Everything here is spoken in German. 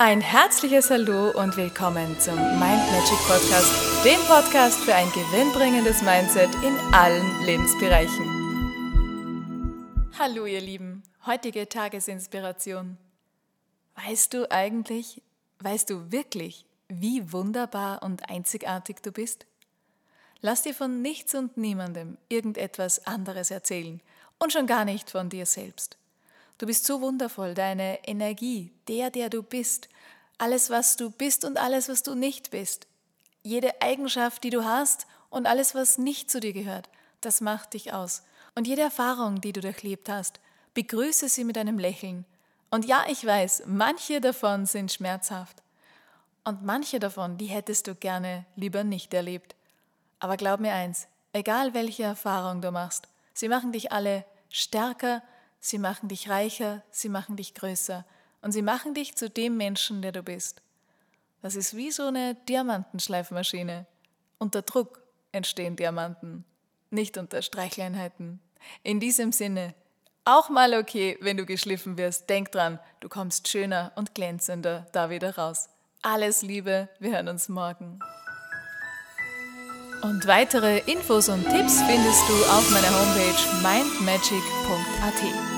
Ein herzliches Hallo und willkommen zum Mind Magic Podcast, dem Podcast für ein gewinnbringendes Mindset in allen Lebensbereichen. Hallo ihr Lieben, heutige Tagesinspiration. Weißt du eigentlich, weißt du wirklich, wie wunderbar und einzigartig du bist? Lass dir von nichts und niemandem irgendetwas anderes erzählen und schon gar nicht von dir selbst. Du bist so wundervoll, deine Energie, der, der du bist, alles, was du bist und alles, was du nicht bist, jede Eigenschaft, die du hast und alles, was nicht zu dir gehört, das macht dich aus. Und jede Erfahrung, die du durchlebt hast, begrüße sie mit einem Lächeln. Und ja, ich weiß, manche davon sind schmerzhaft. Und manche davon, die hättest du gerne lieber nicht erlebt. Aber glaub mir eins, egal welche Erfahrung du machst, sie machen dich alle stärker, Sie machen dich reicher, sie machen dich größer und sie machen dich zu dem Menschen, der du bist. Das ist wie so eine Diamantenschleifmaschine. Unter Druck entstehen Diamanten, nicht unter Streichleinheiten. In diesem Sinne, auch mal okay, wenn du geschliffen wirst. Denk dran, du kommst schöner und glänzender da wieder raus. Alles Liebe, wir hören uns morgen. Und weitere Infos und Tipps findest du auf meiner Homepage mindmagic.at.